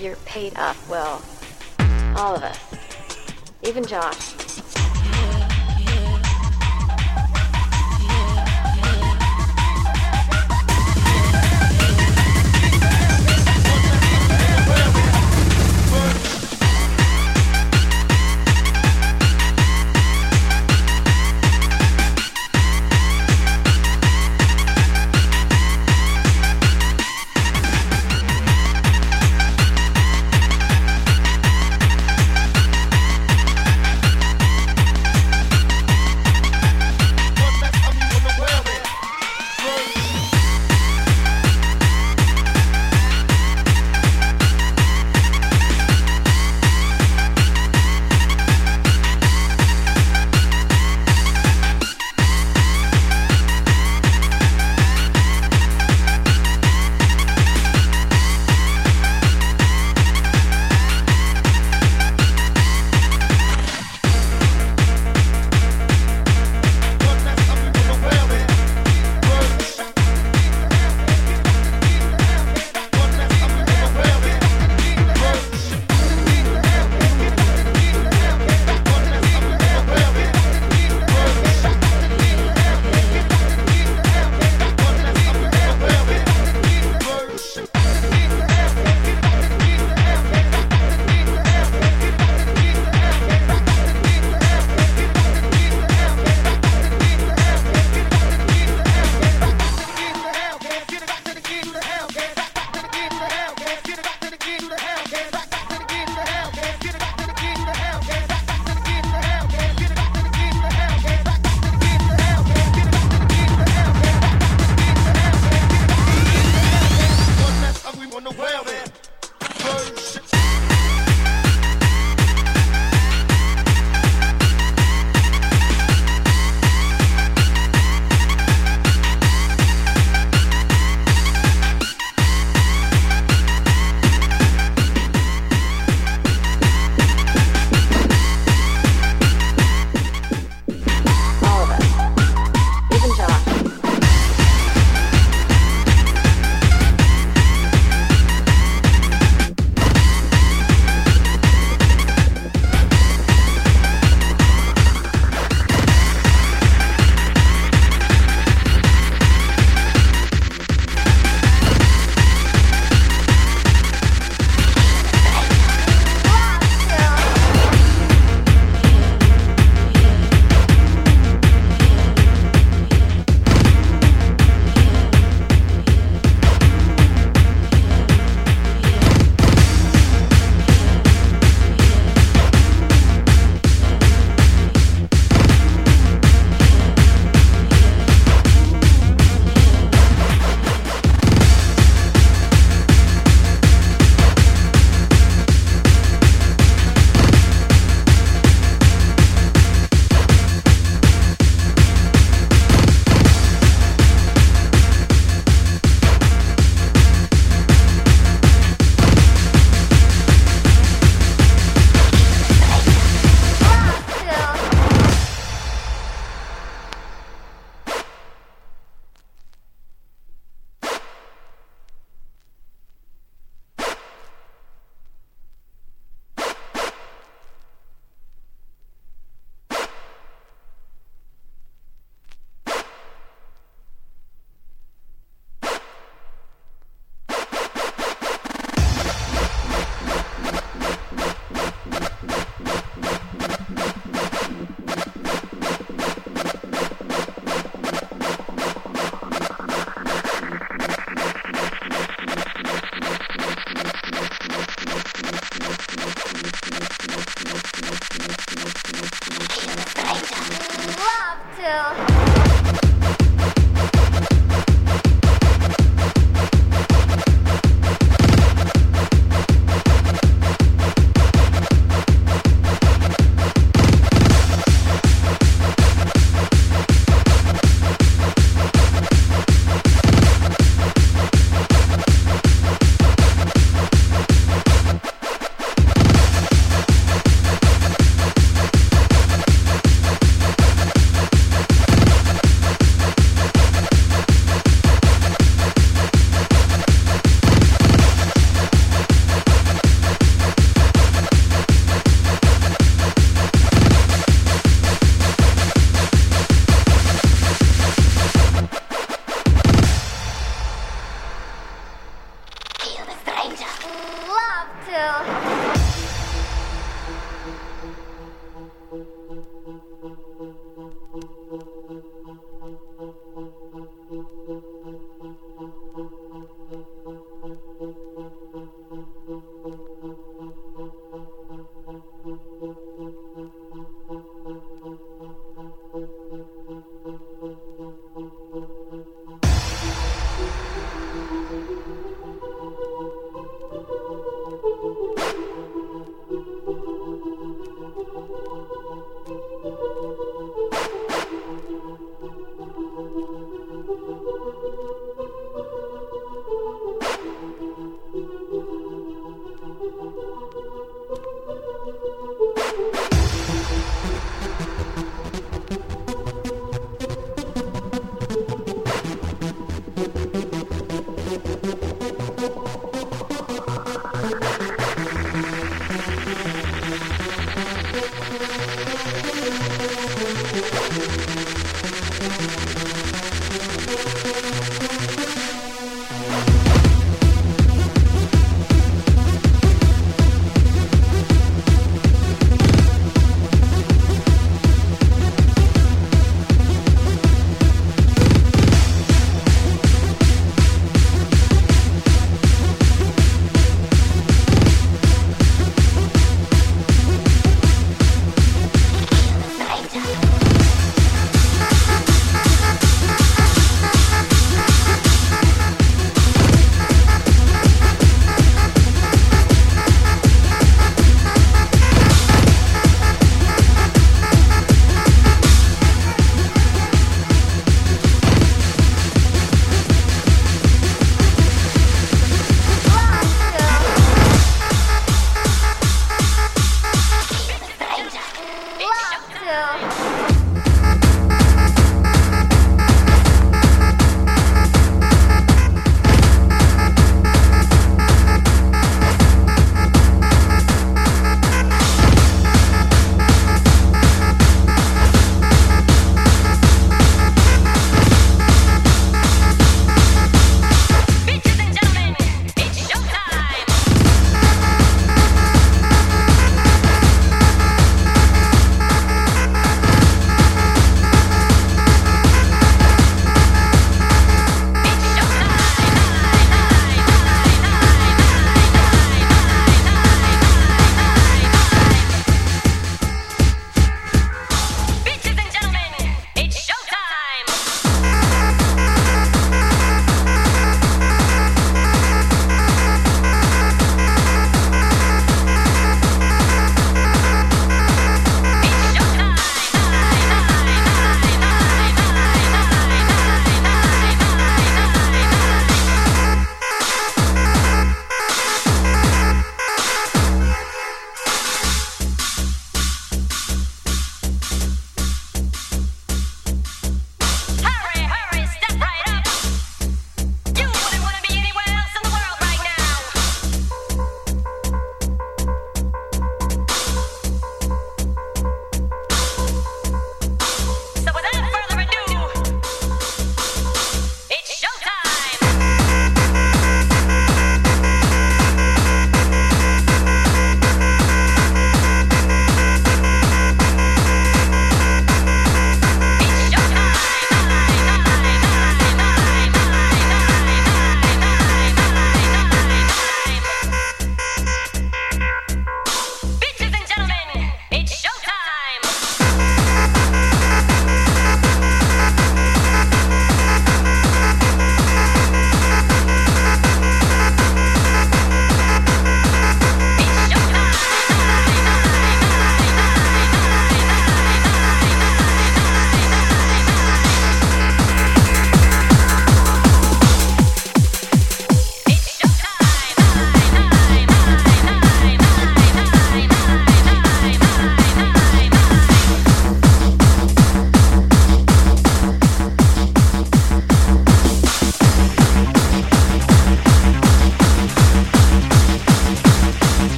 you're paid up well. All of us. Even Josh.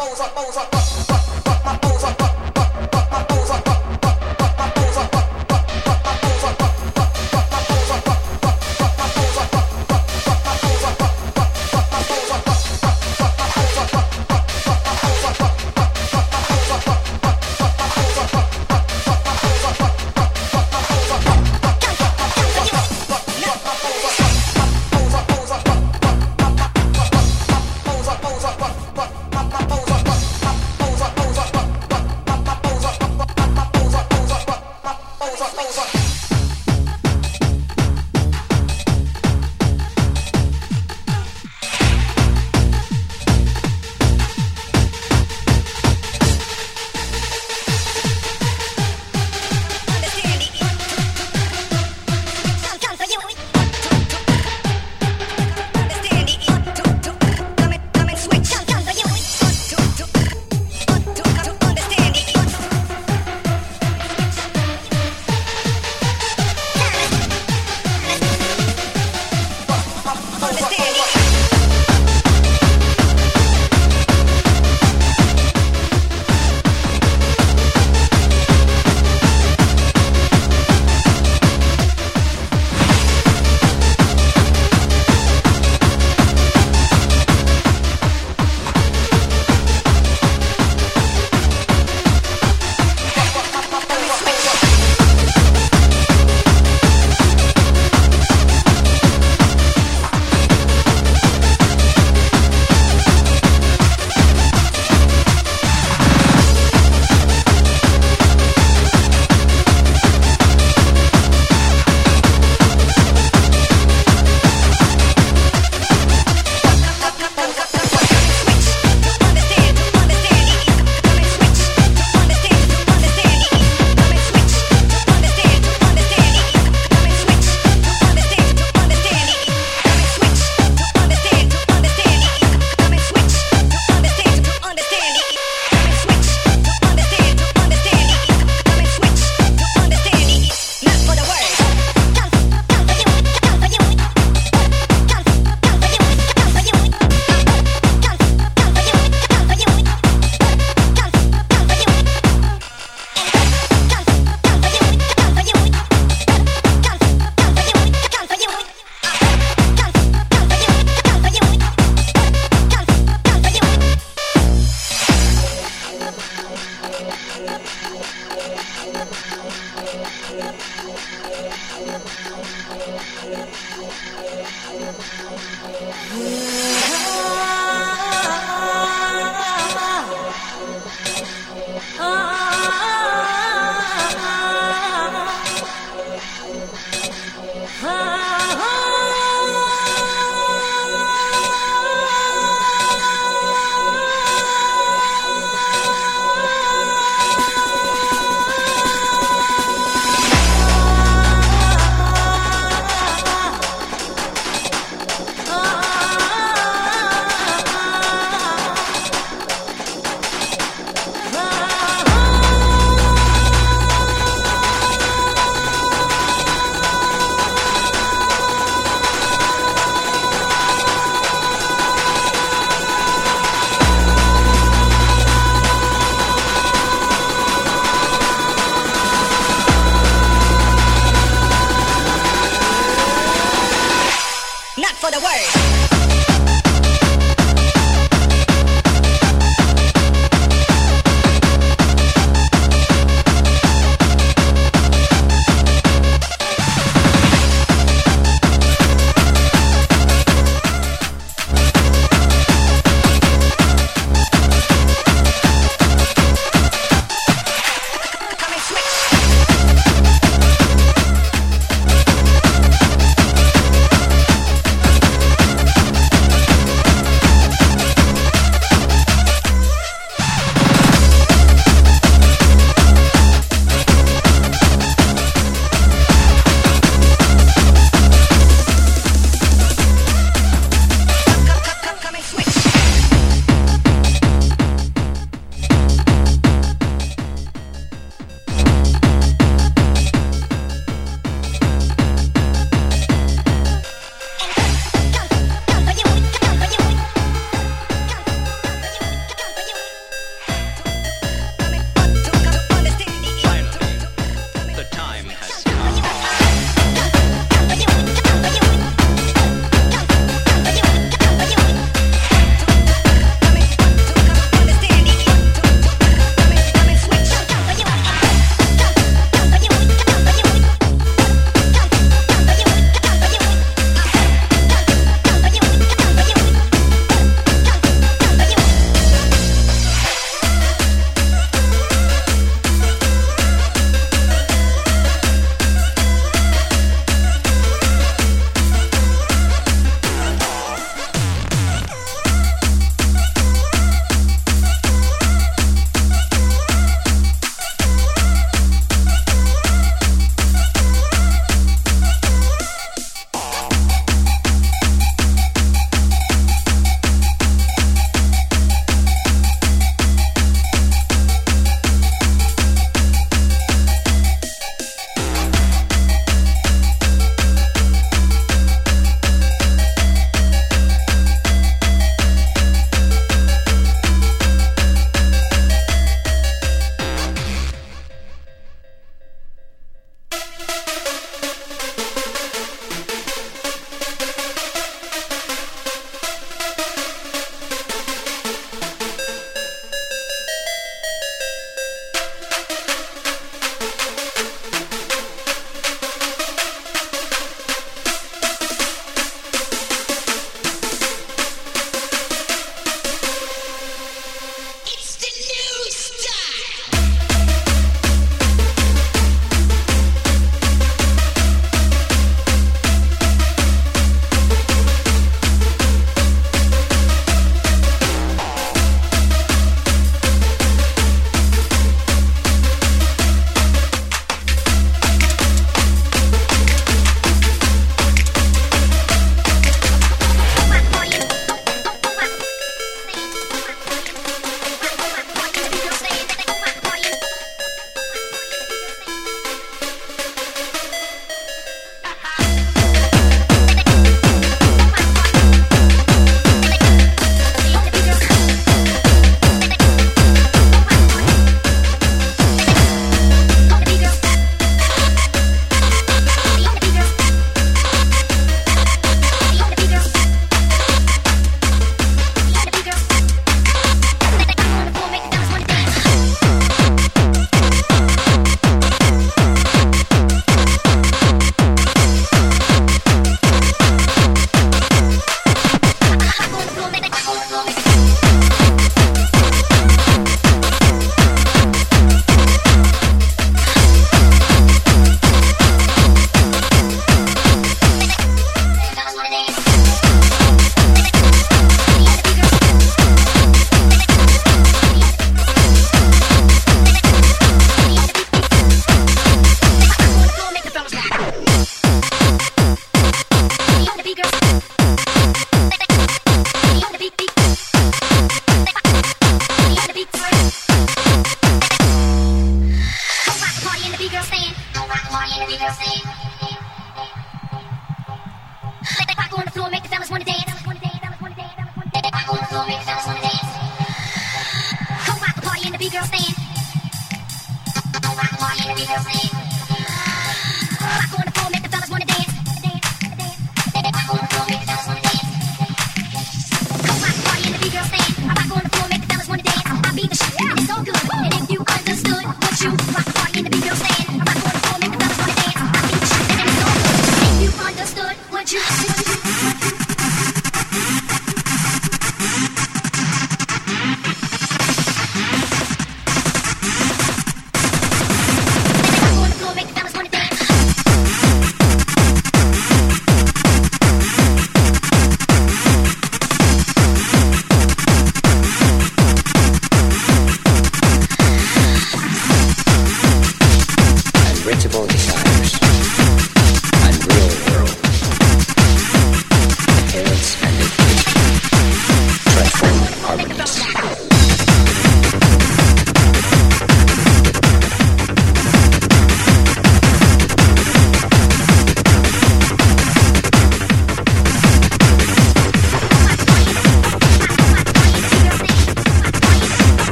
Bounce up, bounce up, pose up.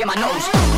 In my nose.